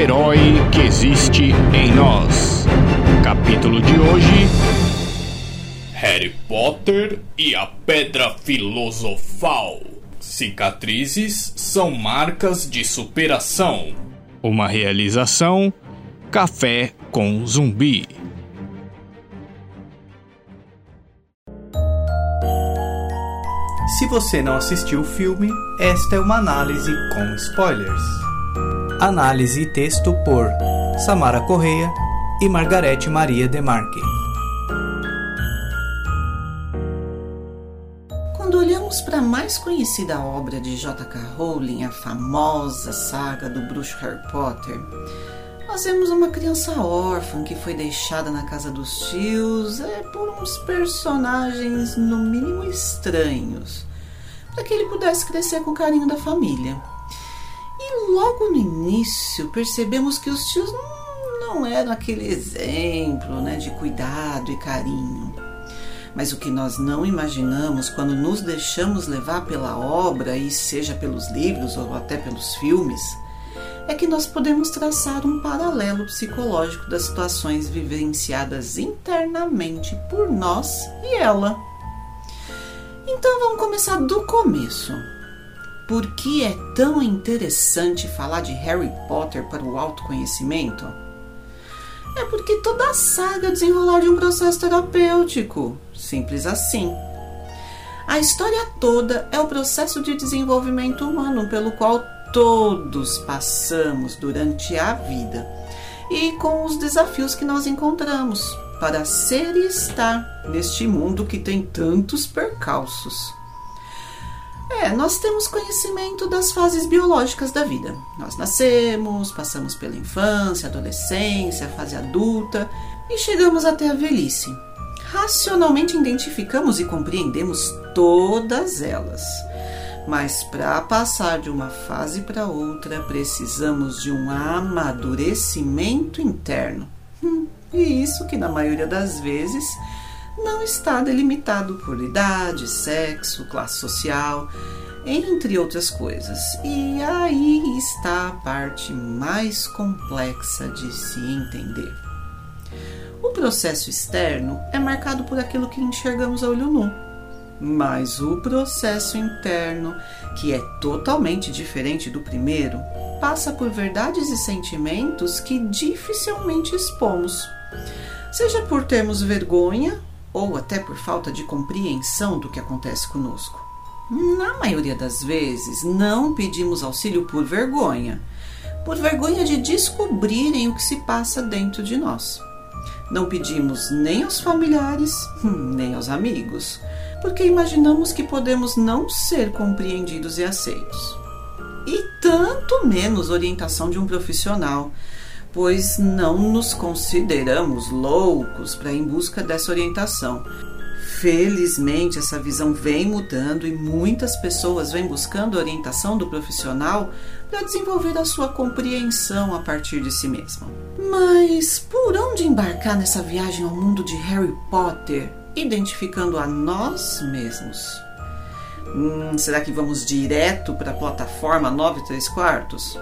herói que existe em nós. Capítulo de hoje: Harry Potter e a Pedra Filosofal. Cicatrizes são marcas de superação. Uma realização: Café com Zumbi. Se você não assistiu o filme, esta é uma análise com spoilers. Análise e texto por Samara Correia e Margarete Maria Demarque. Quando olhamos para a mais conhecida obra de J.K. Rowling, a famosa saga do bruxo Harry Potter, nós vemos uma criança órfã que foi deixada na casa dos tios é, por uns personagens no mínimo estranhos, para que ele pudesse crescer com o carinho da família. Logo no início percebemos que os tios não, não eram aquele exemplo né, de cuidado e carinho. Mas o que nós não imaginamos quando nos deixamos levar pela obra, e seja pelos livros ou até pelos filmes, é que nós podemos traçar um paralelo psicológico das situações vivenciadas internamente por nós e ela. Então vamos começar do começo. Por que é tão interessante falar de Harry Potter para o autoconhecimento? É porque toda a saga desenrolar de um processo terapêutico. Simples assim. A história toda é o processo de desenvolvimento humano pelo qual todos passamos durante a vida e com os desafios que nós encontramos para ser e estar neste mundo que tem tantos percalços. É, nós temos conhecimento das fases biológicas da vida. Nós nascemos, passamos pela infância, adolescência, fase adulta e chegamos até a velhice. Racionalmente identificamos e compreendemos todas elas. Mas para passar de uma fase para outra, precisamos de um amadurecimento interno. Hum, e isso que na maioria das vezes não está delimitado por idade, sexo, classe social, entre outras coisas. E aí está a parte mais complexa de se entender. O processo externo é marcado por aquilo que enxergamos a olho nu mas o processo interno, que é totalmente diferente do primeiro, passa por verdades e sentimentos que dificilmente expomos. Seja por termos vergonha ou até por falta de compreensão do que acontece conosco. Na maioria das vezes, não pedimos auxílio por vergonha, por vergonha de descobrirem o que se passa dentro de nós. Não pedimos nem aos familiares, nem aos amigos porque imaginamos que podemos não ser compreendidos e aceitos. E tanto menos orientação de um profissional, pois não nos consideramos loucos para em busca dessa orientação. Felizmente, essa visão vem mudando e muitas pessoas vêm buscando a orientação do profissional para desenvolver a sua compreensão a partir de si mesma. Mas por onde embarcar nessa viagem ao mundo de Harry Potter identificando a nós mesmos. Hum, será que vamos direto para a plataforma 9 3 quartos?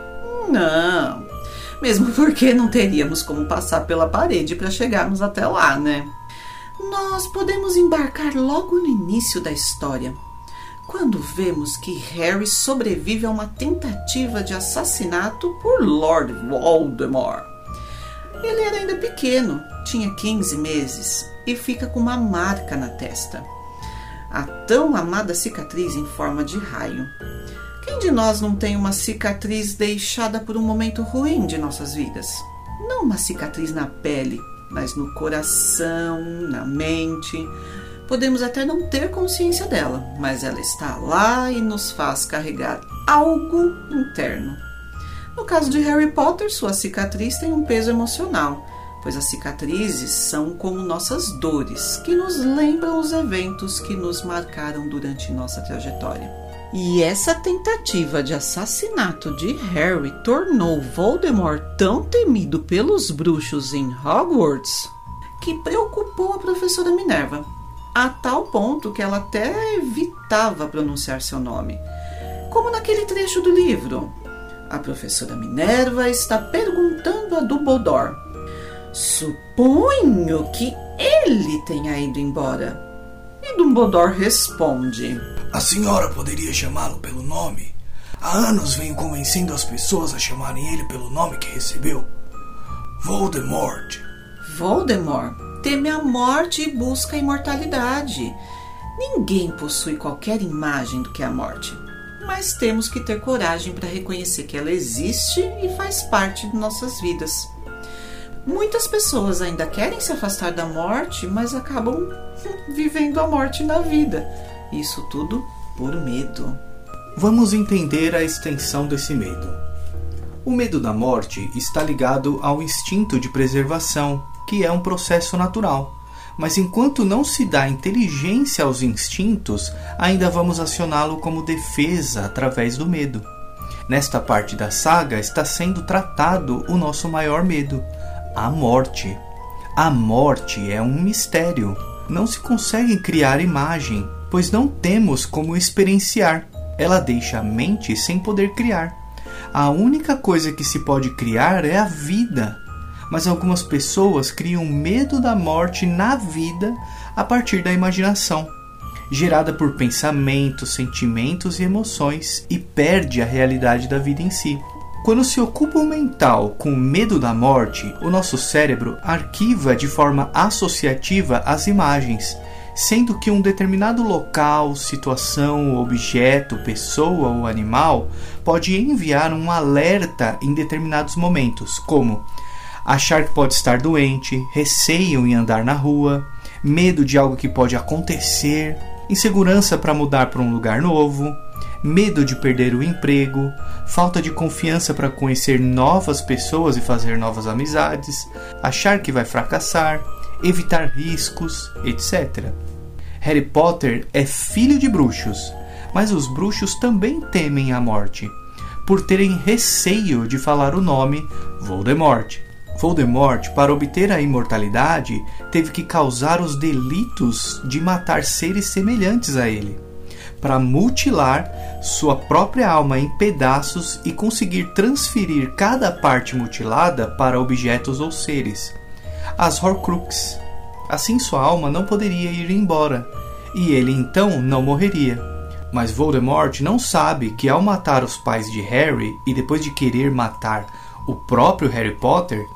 Não, mesmo porque não teríamos como passar pela parede para chegarmos até lá, né? Nós podemos embarcar logo no início da história, quando vemos que Harry sobrevive a uma tentativa de assassinato por Lord Voldemort. Ele era ainda pequeno, tinha 15 meses, e fica com uma marca na testa. A tão amada cicatriz em forma de raio. Quem de nós não tem uma cicatriz deixada por um momento ruim de nossas vidas? Não uma cicatriz na pele, mas no coração, na mente. Podemos até não ter consciência dela, mas ela está lá e nos faz carregar algo interno. No caso de Harry Potter, sua cicatriz tem um peso emocional pois as cicatrizes são como nossas dores, que nos lembram os eventos que nos marcaram durante nossa trajetória. E essa tentativa de assassinato de Harry tornou Voldemort tão temido pelos bruxos em Hogwarts que preocupou a professora Minerva, a tal ponto que ela até evitava pronunciar seu nome. Como naquele trecho do livro: A professora Minerva está perguntando a Dumbledore. Suponho que ele tenha ido embora. E Dumbledore responde: A senhora poderia chamá-lo pelo nome? Há anos venho convencendo as pessoas a chamarem ele pelo nome que recebeu. Voldemort. Voldemort teme a morte e busca a imortalidade. Ninguém possui qualquer imagem do que é a morte, mas temos que ter coragem para reconhecer que ela existe e faz parte de nossas vidas. Muitas pessoas ainda querem se afastar da morte, mas acabam vivendo a morte na vida. Isso tudo por medo. Vamos entender a extensão desse medo. O medo da morte está ligado ao instinto de preservação, que é um processo natural. Mas enquanto não se dá inteligência aos instintos, ainda vamos acioná-lo como defesa através do medo. Nesta parte da saga está sendo tratado o nosso maior medo, a morte. A morte é um mistério. Não se consegue criar imagem, pois não temos como experienciar. Ela deixa a mente sem poder criar. A única coisa que se pode criar é a vida. Mas algumas pessoas criam medo da morte na vida a partir da imaginação, gerada por pensamentos, sentimentos e emoções, e perde a realidade da vida em si. Quando se ocupa o mental com medo da morte, o nosso cérebro arquiva de forma associativa as imagens, sendo que um determinado local, situação, objeto, pessoa ou animal pode enviar um alerta em determinados momentos, como achar que pode estar doente, receio em andar na rua, medo de algo que pode acontecer, insegurança para mudar para um lugar novo, medo de perder o emprego, falta de confiança para conhecer novas pessoas e fazer novas amizades, achar que vai fracassar, evitar riscos, etc. Harry Potter é filho de bruxos, mas os bruxos também temem a morte, por terem receio de falar o nome Voldemort. Voldemort, para obter a imortalidade, teve que causar os delitos de matar seres semelhantes a ele para mutilar sua própria alma em pedaços e conseguir transferir cada parte mutilada para objetos ou seres. As Horcruxes. Assim sua alma não poderia ir embora, e ele então não morreria. Mas Voldemort não sabe que ao matar os pais de Harry e depois de querer matar o próprio Harry Potter,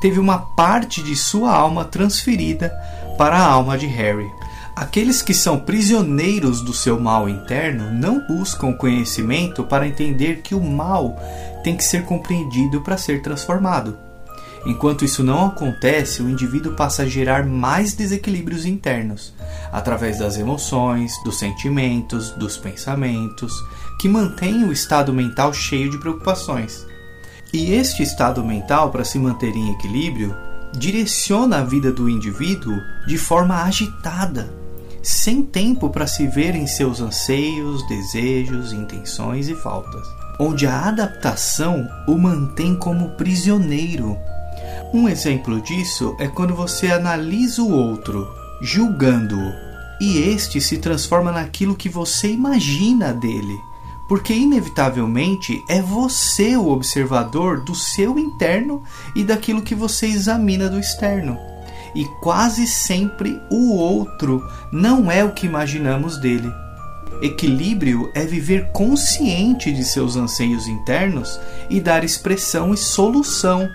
teve uma parte de sua alma transferida para a alma de Harry. Aqueles que são prisioneiros do seu mal interno não buscam conhecimento para entender que o mal tem que ser compreendido para ser transformado. Enquanto isso não acontece, o indivíduo passa a gerar mais desequilíbrios internos, através das emoções, dos sentimentos, dos pensamentos, que mantêm o estado mental cheio de preocupações. E este estado mental, para se manter em equilíbrio, direciona a vida do indivíduo de forma agitada, sem tempo para se ver em seus anseios, desejos, intenções e faltas, onde a adaptação o mantém como prisioneiro. Um exemplo disso é quando você analisa o outro, julgando-o, e este se transforma naquilo que você imagina dele, porque inevitavelmente é você o observador do seu interno e daquilo que você examina do externo e quase sempre o outro não é o que imaginamos dele. Equilíbrio é viver consciente de seus anseios internos e dar expressão e solução.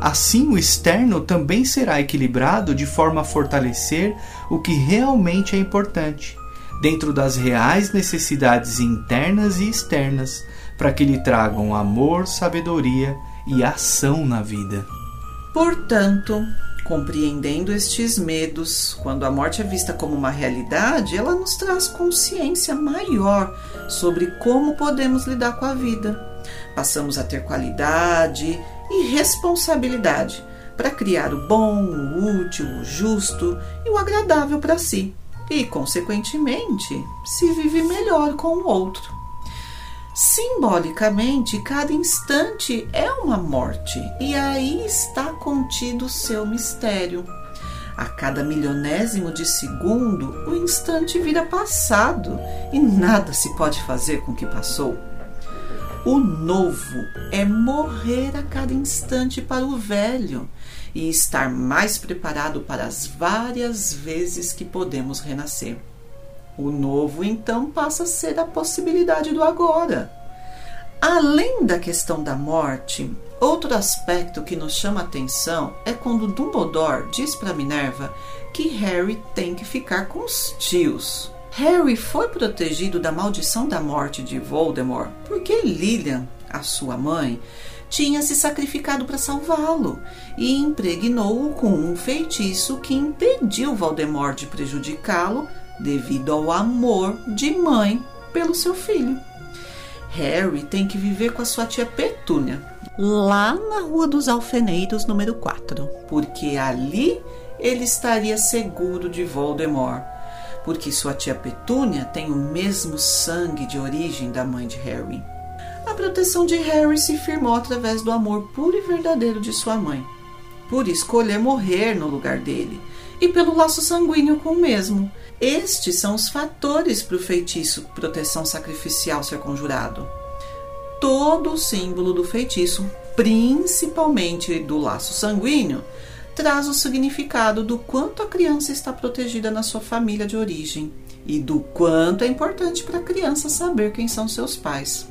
Assim, o externo também será equilibrado de forma a fortalecer o que realmente é importante, dentro das reais necessidades internas e externas, para que lhe tragam amor, sabedoria e ação na vida. Portanto, Compreendendo estes medos, quando a morte é vista como uma realidade, ela nos traz consciência maior sobre como podemos lidar com a vida. Passamos a ter qualidade e responsabilidade para criar o bom, o útil, o justo e o agradável para si. E, consequentemente, se vive melhor com o outro. Simbolicamente, cada instante é uma morte, e aí está contido o seu mistério. A cada milionésimo de segundo, o instante vira passado e nada se pode fazer com o que passou. O novo é morrer a cada instante para o velho e estar mais preparado para as várias vezes que podemos renascer. O novo então passa a ser a possibilidade do agora. Além da questão da morte, outro aspecto que nos chama a atenção é quando Dumbledore diz para Minerva que Harry tem que ficar com os tios. Harry foi protegido da maldição da morte de Voldemort porque Lilian, a sua mãe, tinha se sacrificado para salvá-lo e impregnou-o com um feitiço que impediu Voldemort de prejudicá-lo devido ao amor de mãe pelo seu filho. Harry tem que viver com a sua tia Petúnia, lá na Rua dos Alfeneiros, número 4, porque ali ele estaria seguro de Voldemort, porque sua tia Petúnia tem o mesmo sangue de origem da mãe de Harry. A proteção de Harry se firmou através do amor puro e verdadeiro de sua mãe, por escolher morrer no lugar dele, e pelo laço sanguíneo com o mesmo. Estes são os fatores para o feitiço proteção sacrificial ser conjurado. Todo o símbolo do feitiço, principalmente do laço sanguíneo, traz o significado do quanto a criança está protegida na sua família de origem e do quanto é importante para a criança saber quem são seus pais.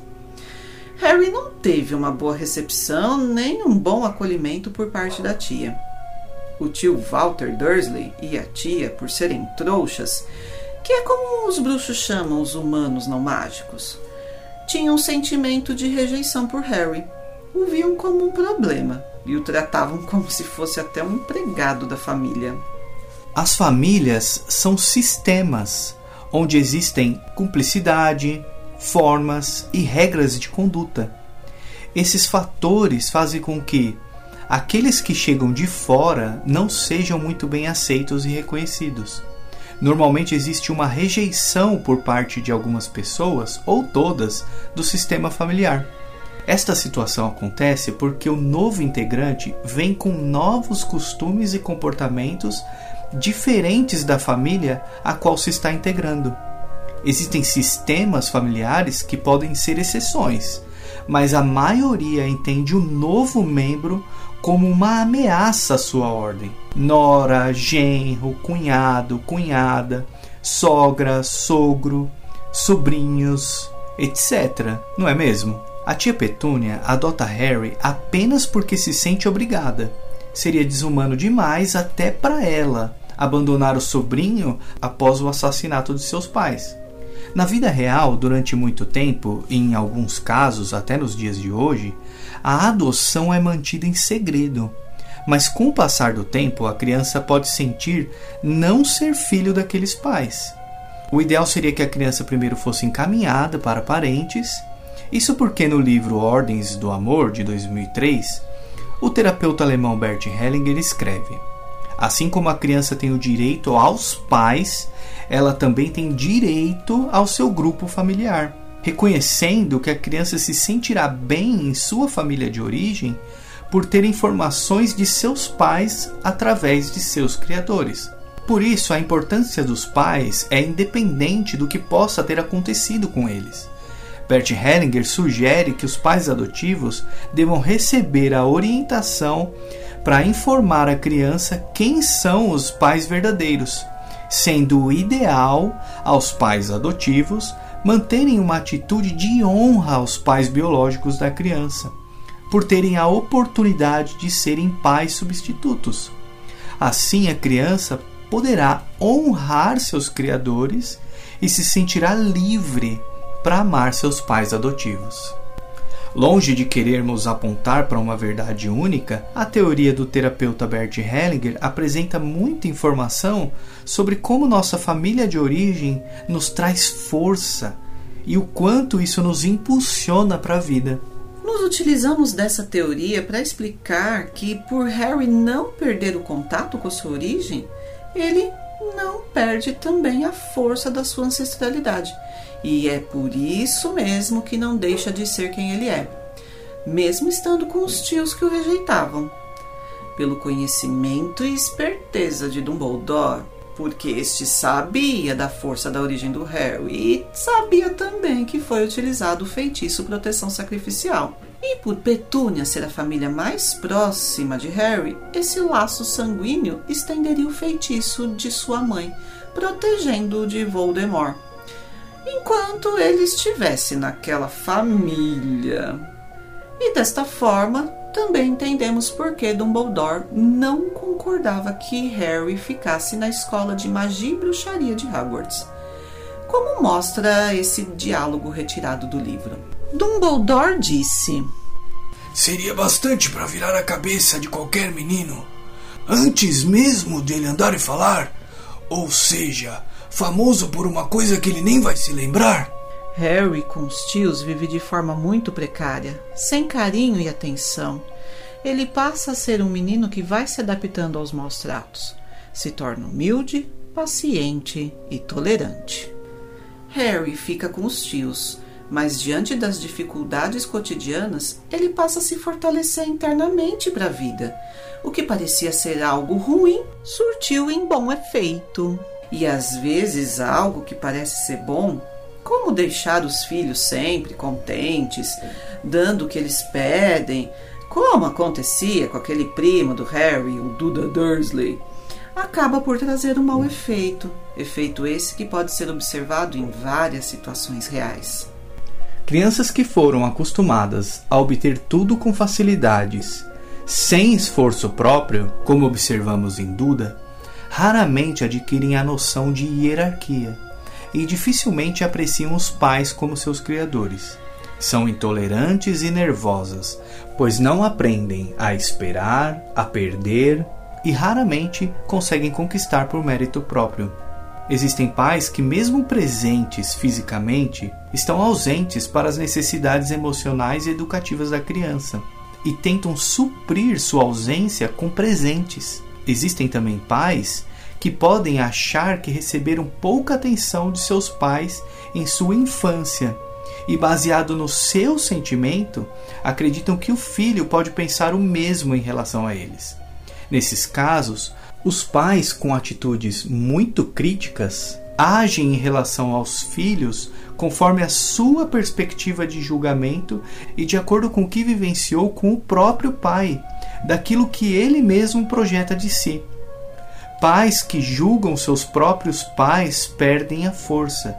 Harry não teve uma boa recepção nem um bom acolhimento por parte da tia. O tio Walter Dursley e a tia, por serem trouxas, que é como os bruxos chamam os humanos não mágicos, tinham um sentimento de rejeição por Harry. O viam como um problema e o tratavam como se fosse até um empregado da família. As famílias são sistemas onde existem cumplicidade, formas e regras de conduta. Esses fatores fazem com que aqueles que chegam de fora não sejam muito bem aceitos e reconhecidos. Normalmente existe uma rejeição por parte de algumas pessoas, ou todas, do sistema familiar. Esta situação acontece porque o novo integrante vem com novos costumes e comportamentos diferentes da família a qual se está integrando. Existem sistemas familiares que podem ser exceções, mas a maioria entende o novo membro como uma ameaça à sua ordem. Nora, genro, cunhado, cunhada, sogra, sogro, sobrinhos, etc. Não é mesmo? A tia Petúnia adota Harry apenas porque se sente obrigada. Seria desumano demais até para ela abandonar o sobrinho após o assassinato de seus pais. Na vida real, durante muito tempo, e em alguns casos até nos dias de hoje, a adoção é mantida em segredo. Mas com o passar do tempo, a criança pode sentir não ser filho daqueles pais. O ideal seria que a criança primeiro fosse encaminhada para parentes isso porque no livro Ordens do Amor, de 2003, o terapeuta alemão Bert Hellinger escreve: Assim como a criança tem o direito aos pais, ela também tem direito ao seu grupo familiar, reconhecendo que a criança se sentirá bem em sua família de origem por ter informações de seus pais através de seus criadores. Por isso, a importância dos pais é independente do que possa ter acontecido com eles. Bert Hellinger sugere que os pais adotivos devam receber a orientação para informar a criança quem são os pais verdadeiros, sendo ideal aos pais adotivos manterem uma atitude de honra aos pais biológicos da criança, por terem a oportunidade de serem pais substitutos. Assim, a criança poderá honrar seus criadores e se sentirá livre para amar seus pais adotivos. Longe de querermos apontar para uma verdade única, a teoria do terapeuta Bert Hellinger apresenta muita informação sobre como nossa família de origem nos traz força e o quanto isso nos impulsiona para a vida. Nós utilizamos dessa teoria para explicar que, por Harry não perder o contato com sua origem, ele não perde também a força da sua ancestralidade e é por isso mesmo que não deixa de ser quem ele é, mesmo estando com os tios que o rejeitavam. Pelo conhecimento e esperteza de Dumbledore, porque este sabia da força da origem do Harry e sabia também que foi utilizado o feitiço proteção sacrificial. E por Petúnia ser a família mais próxima de Harry, esse laço sanguíneo estenderia o feitiço de sua mãe, protegendo-o de Voldemort. Enquanto ele estivesse naquela família. E desta forma, também entendemos por que Dumbledore não concordava que Harry ficasse na escola de magia e bruxaria de Hogwarts, como mostra esse diálogo retirado do livro. Dumbledore disse: Seria bastante para virar a cabeça de qualquer menino, antes mesmo dele andar e falar, ou seja, famoso por uma coisa que ele nem vai se lembrar. Harry, com os tios, vive de forma muito precária, sem carinho e atenção. Ele passa a ser um menino que vai se adaptando aos maus tratos. Se torna humilde, paciente e tolerante. Harry fica com os tios, mas diante das dificuldades cotidianas, ele passa a se fortalecer internamente para a vida. O que parecia ser algo ruim surtiu em bom efeito. E às vezes algo que parece ser bom como deixar os filhos sempre contentes, dando o que eles pedem, como acontecia com aquele primo do Harry, o Duda Dursley, acaba por trazer um mau efeito, efeito esse que pode ser observado em várias situações reais. Crianças que foram acostumadas a obter tudo com facilidades, sem esforço próprio, como observamos em Duda, raramente adquirem a noção de hierarquia e dificilmente apreciam os pais como seus criadores. São intolerantes e nervosas, pois não aprendem a esperar, a perder e raramente conseguem conquistar por mérito próprio. Existem pais que, mesmo presentes fisicamente, estão ausentes para as necessidades emocionais e educativas da criança e tentam suprir sua ausência com presentes. Existem também pais que podem achar que receberam pouca atenção de seus pais em sua infância e, baseado no seu sentimento, acreditam que o filho pode pensar o mesmo em relação a eles. Nesses casos, os pais com atitudes muito críticas agem em relação aos filhos conforme a sua perspectiva de julgamento e de acordo com o que vivenciou com o próprio pai, daquilo que ele mesmo projeta de si. Pais que julgam seus próprios pais perdem a força,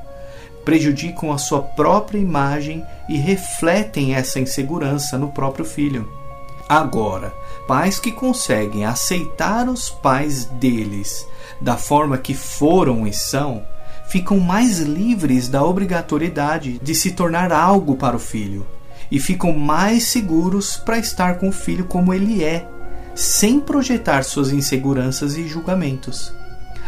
prejudicam a sua própria imagem e refletem essa insegurança no próprio filho. Agora, pais que conseguem aceitar os pais deles da forma que foram e são, ficam mais livres da obrigatoriedade de se tornar algo para o filho e ficam mais seguros para estar com o filho como ele é sem projetar suas inseguranças e julgamentos.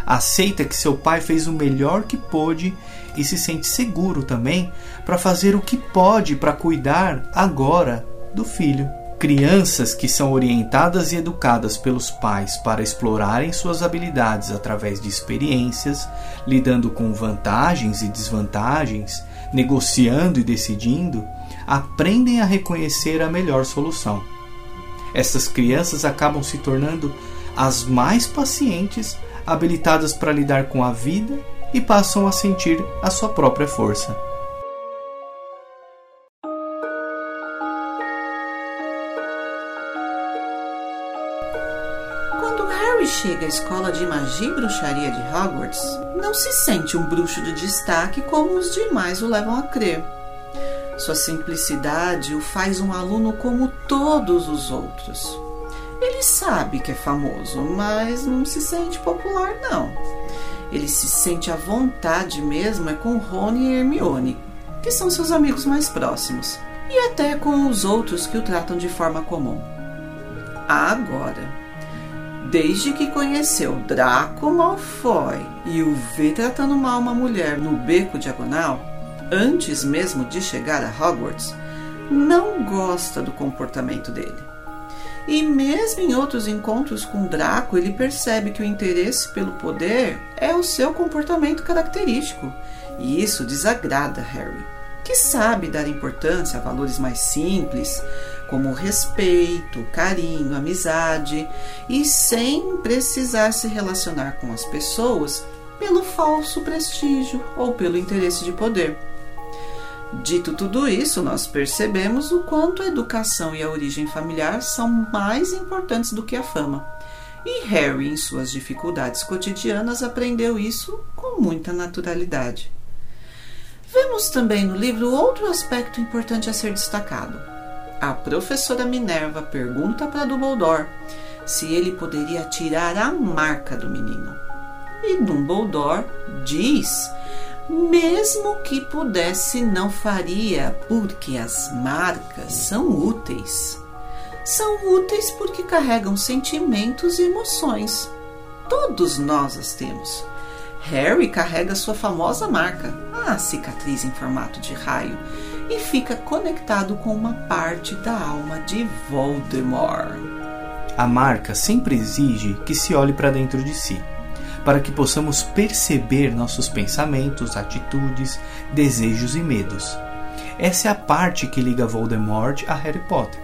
Aceita que seu pai fez o melhor que pôde e se sente seguro também para fazer o que pode para cuidar agora do filho. Crianças que são orientadas e educadas pelos pais para explorarem suas habilidades através de experiências, lidando com vantagens e desvantagens, negociando e decidindo, aprendem a reconhecer a melhor solução. Essas crianças acabam se tornando as mais pacientes, habilitadas para lidar com a vida e passam a sentir a sua própria força. Quando Harry chega à escola de magia e bruxaria de Hogwarts, não se sente um bruxo de destaque como os demais o levam a crer. Sua simplicidade o faz um aluno como todos os outros. Ele sabe que é famoso, mas não se sente popular, não. Ele se sente à vontade mesmo é com Rony e Hermione, que são seus amigos mais próximos, e até com os outros que o tratam de forma comum. Agora, desde que conheceu Draco Malfoy e o vê tratando mal uma mulher no beco diagonal, antes mesmo de chegar a Hogwarts, não gosta do comportamento dele. E mesmo em outros encontros com Draco, ele percebe que o interesse pelo poder é o seu comportamento característico, e isso desagrada Harry, que sabe dar importância a valores mais simples, como respeito, carinho, amizade, e sem precisar se relacionar com as pessoas pelo falso prestígio ou pelo interesse de poder. Dito tudo isso, nós percebemos o quanto a educação e a origem familiar são mais importantes do que a fama. E Harry, em suas dificuldades cotidianas, aprendeu isso com muita naturalidade. Vemos também no livro outro aspecto importante a ser destacado. A professora Minerva pergunta para Dumbledore se ele poderia tirar a marca do menino. E Dumbledore diz, mesmo que pudesse, não faria, porque as marcas são úteis. São úteis porque carregam sentimentos e emoções. Todos nós as temos. Harry carrega sua famosa marca, a cicatriz em formato de raio, e fica conectado com uma parte da alma de Voldemort. A marca sempre exige que se olhe para dentro de si, para que possamos perceber nossos pensamentos, atitudes, desejos e medos. Essa é a parte que liga Voldemort a Harry Potter.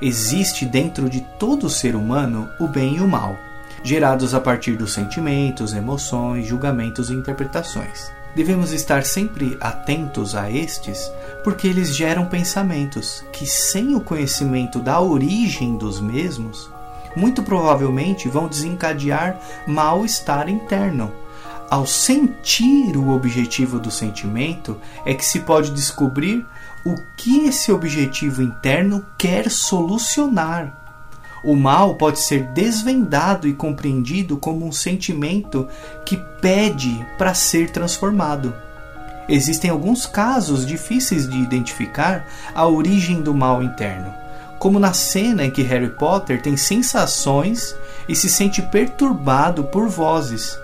Existe dentro de todo ser humano o bem e o mal, gerados a partir dos sentimentos, emoções, julgamentos e interpretações. Devemos estar sempre atentos a estes, porque eles geram pensamentos que, sem o conhecimento da origem dos mesmos, muito provavelmente vão desencadear mal-estar interno. Ao sentir o objetivo do sentimento, é que se pode descobrir o que esse objetivo interno quer solucionar. O mal pode ser desvendado e compreendido como um sentimento que pede para ser transformado. Existem alguns casos difíceis de identificar a origem do mal interno, como na cena em que Harry Potter tem sensações e se sente perturbado por vozes,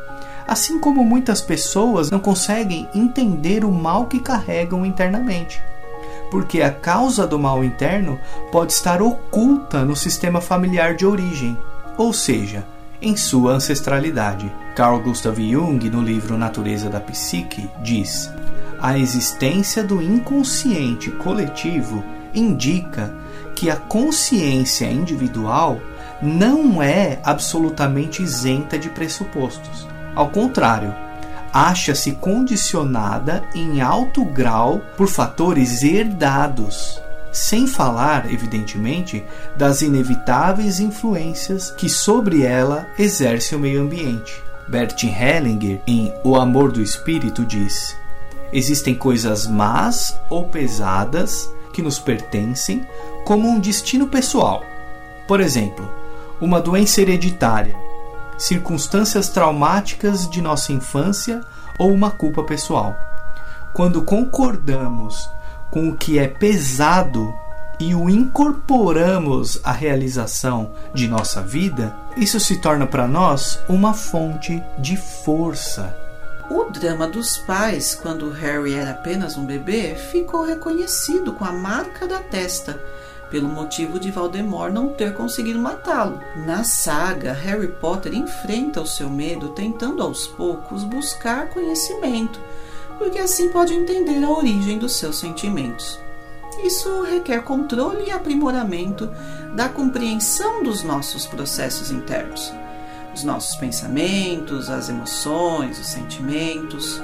assim como muitas pessoas não conseguem entender o mal que carregam internamente porque a causa do mal interno pode estar oculta no sistema familiar de origem, ou seja, em sua ancestralidade. Carl Gustav Jung, no livro Natureza da Psique, diz: a existência do inconsciente coletivo indica que a consciência individual não é absolutamente isenta de pressupostos. Ao contrário, acha-se condicionada em alto grau por fatores herdados, sem falar, evidentemente, das inevitáveis influências que sobre ela exerce o meio ambiente. Bert Hellinger, em O Amor do Espírito, diz: Existem coisas más ou pesadas que nos pertencem, como um destino pessoal. Por exemplo, uma doença hereditária circunstâncias traumáticas de nossa infância ou uma culpa pessoal. Quando concordamos com o que é pesado e o incorporamos à realização de nossa vida, isso se torna para nós uma fonte de força. O drama dos pais, quando Harry era apenas um bebê, ficou reconhecido com a marca da testa pelo motivo de Voldemort não ter conseguido matá-lo. Na saga, Harry Potter enfrenta o seu medo tentando aos poucos buscar conhecimento, porque assim pode entender a origem dos seus sentimentos. Isso requer controle e aprimoramento da compreensão dos nossos processos internos, os nossos pensamentos, as emoções, os sentimentos.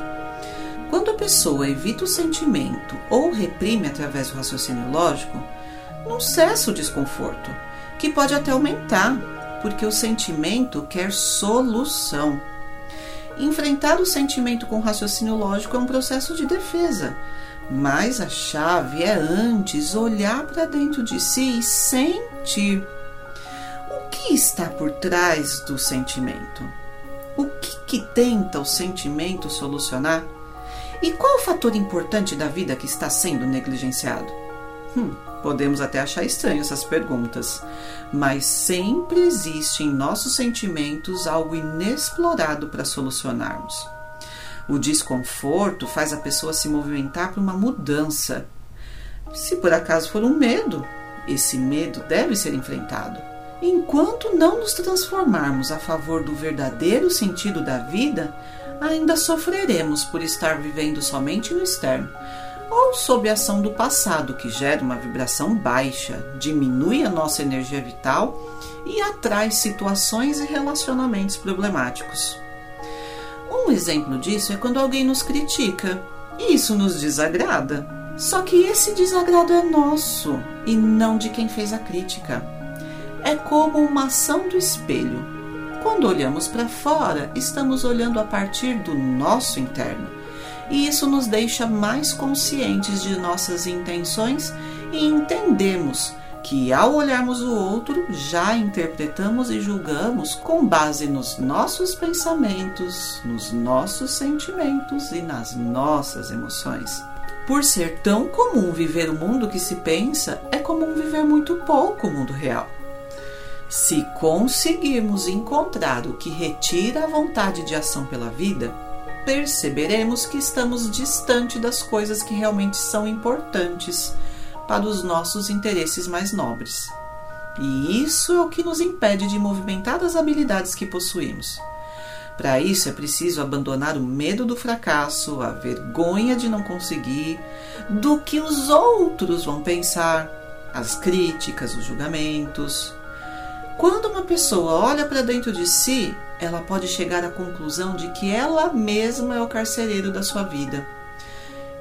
Quando a pessoa evita o sentimento ou reprime através do raciocínio lógico, não cessa o desconforto, que pode até aumentar, porque o sentimento quer solução. Enfrentar o sentimento com raciocínio lógico é um processo de defesa, mas a chave é antes olhar para dentro de si e sentir. O que está por trás do sentimento? O que, que tenta o sentimento solucionar? E qual o fator importante da vida que está sendo negligenciado? Hum, Podemos até achar estranho essas perguntas, mas sempre existe em nossos sentimentos algo inexplorado para solucionarmos. O desconforto faz a pessoa se movimentar para uma mudança. Se por acaso for um medo, esse medo deve ser enfrentado. Enquanto não nos transformarmos a favor do verdadeiro sentido da vida, ainda sofreremos por estar vivendo somente no externo, ou sob a ação do passado, que gera uma vibração baixa, diminui a nossa energia vital e atrai situações e relacionamentos problemáticos. Um exemplo disso é quando alguém nos critica e isso nos desagrada. Só que esse desagrado é nosso e não de quem fez a crítica. É como uma ação do espelho. Quando olhamos para fora, estamos olhando a partir do nosso interno. E isso nos deixa mais conscientes de nossas intenções e entendemos que ao olharmos o outro, já interpretamos e julgamos com base nos nossos pensamentos, nos nossos sentimentos e nas nossas emoções. Por ser tão comum viver o mundo que se pensa, é comum viver muito pouco o mundo real. Se conseguirmos encontrar o que retira a vontade de ação pela vida, perceberemos que estamos distante das coisas que realmente são importantes para os nossos interesses mais nobres. E isso é o que nos impede de movimentar as habilidades que possuímos. Para isso é preciso abandonar o medo do fracasso, a vergonha de não conseguir, do que os outros vão pensar, as críticas, os julgamentos. Quando uma pessoa olha para dentro de si, ela pode chegar à conclusão de que ela mesma é o carcereiro da sua vida.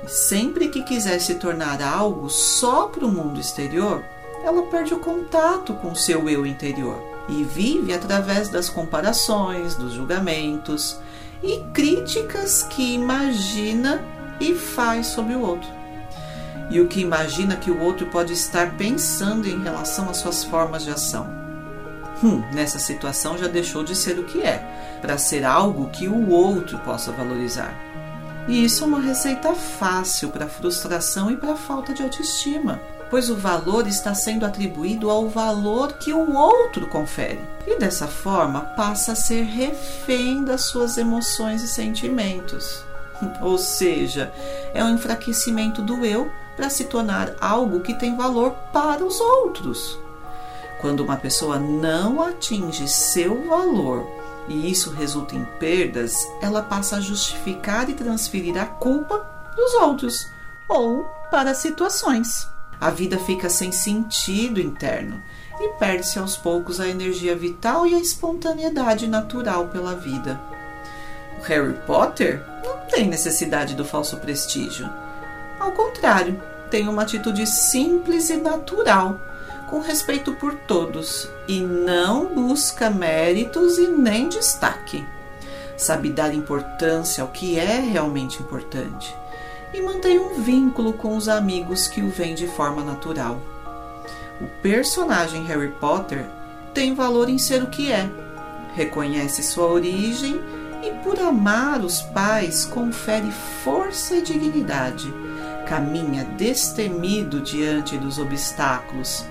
Sempre que quiser se tornar algo só para o mundo exterior, ela perde o contato com o seu eu interior e vive através das comparações, dos julgamentos e críticas que imagina e faz sobre o outro. E o que imagina que o outro pode estar pensando em relação às suas formas de ação. Hum, nessa situação já deixou de ser o que é, para ser algo que o outro possa valorizar. E isso é uma receita fácil para frustração e para falta de autoestima pois o valor está sendo atribuído ao valor que o outro confere. E dessa forma passa a ser refém das suas emoções e sentimentos. Ou seja, é um enfraquecimento do eu para se tornar algo que tem valor para os outros. Quando uma pessoa não atinge seu valor e isso resulta em perdas, ela passa a justificar e transferir a culpa dos outros ou para situações a vida fica sem sentido interno e perde-se aos poucos a energia vital e a espontaneidade natural pela vida. O Harry Potter não tem necessidade do falso prestígio. Ao contrário, tem uma atitude simples e natural, com respeito por todos, e não busca méritos e nem destaque. Sabe dar importância ao que é realmente importante e mantém um vínculo com os amigos que o veem de forma natural. O personagem Harry Potter tem valor em ser o que é, reconhece sua origem e, por amar os pais, confere força e dignidade, caminha destemido diante dos obstáculos,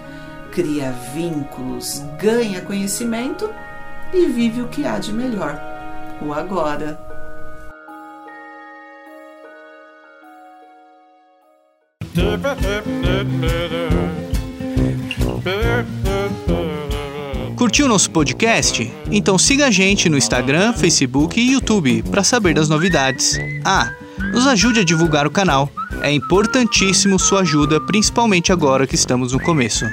cria vínculos, ganha conhecimento e vive o que há de melhor, o agora. Curtiu nosso podcast? Então siga a gente no Instagram, Facebook e YouTube para saber das novidades. Ah, nos ajude a divulgar o canal. É importantíssimo sua ajuda, principalmente agora que estamos no começo.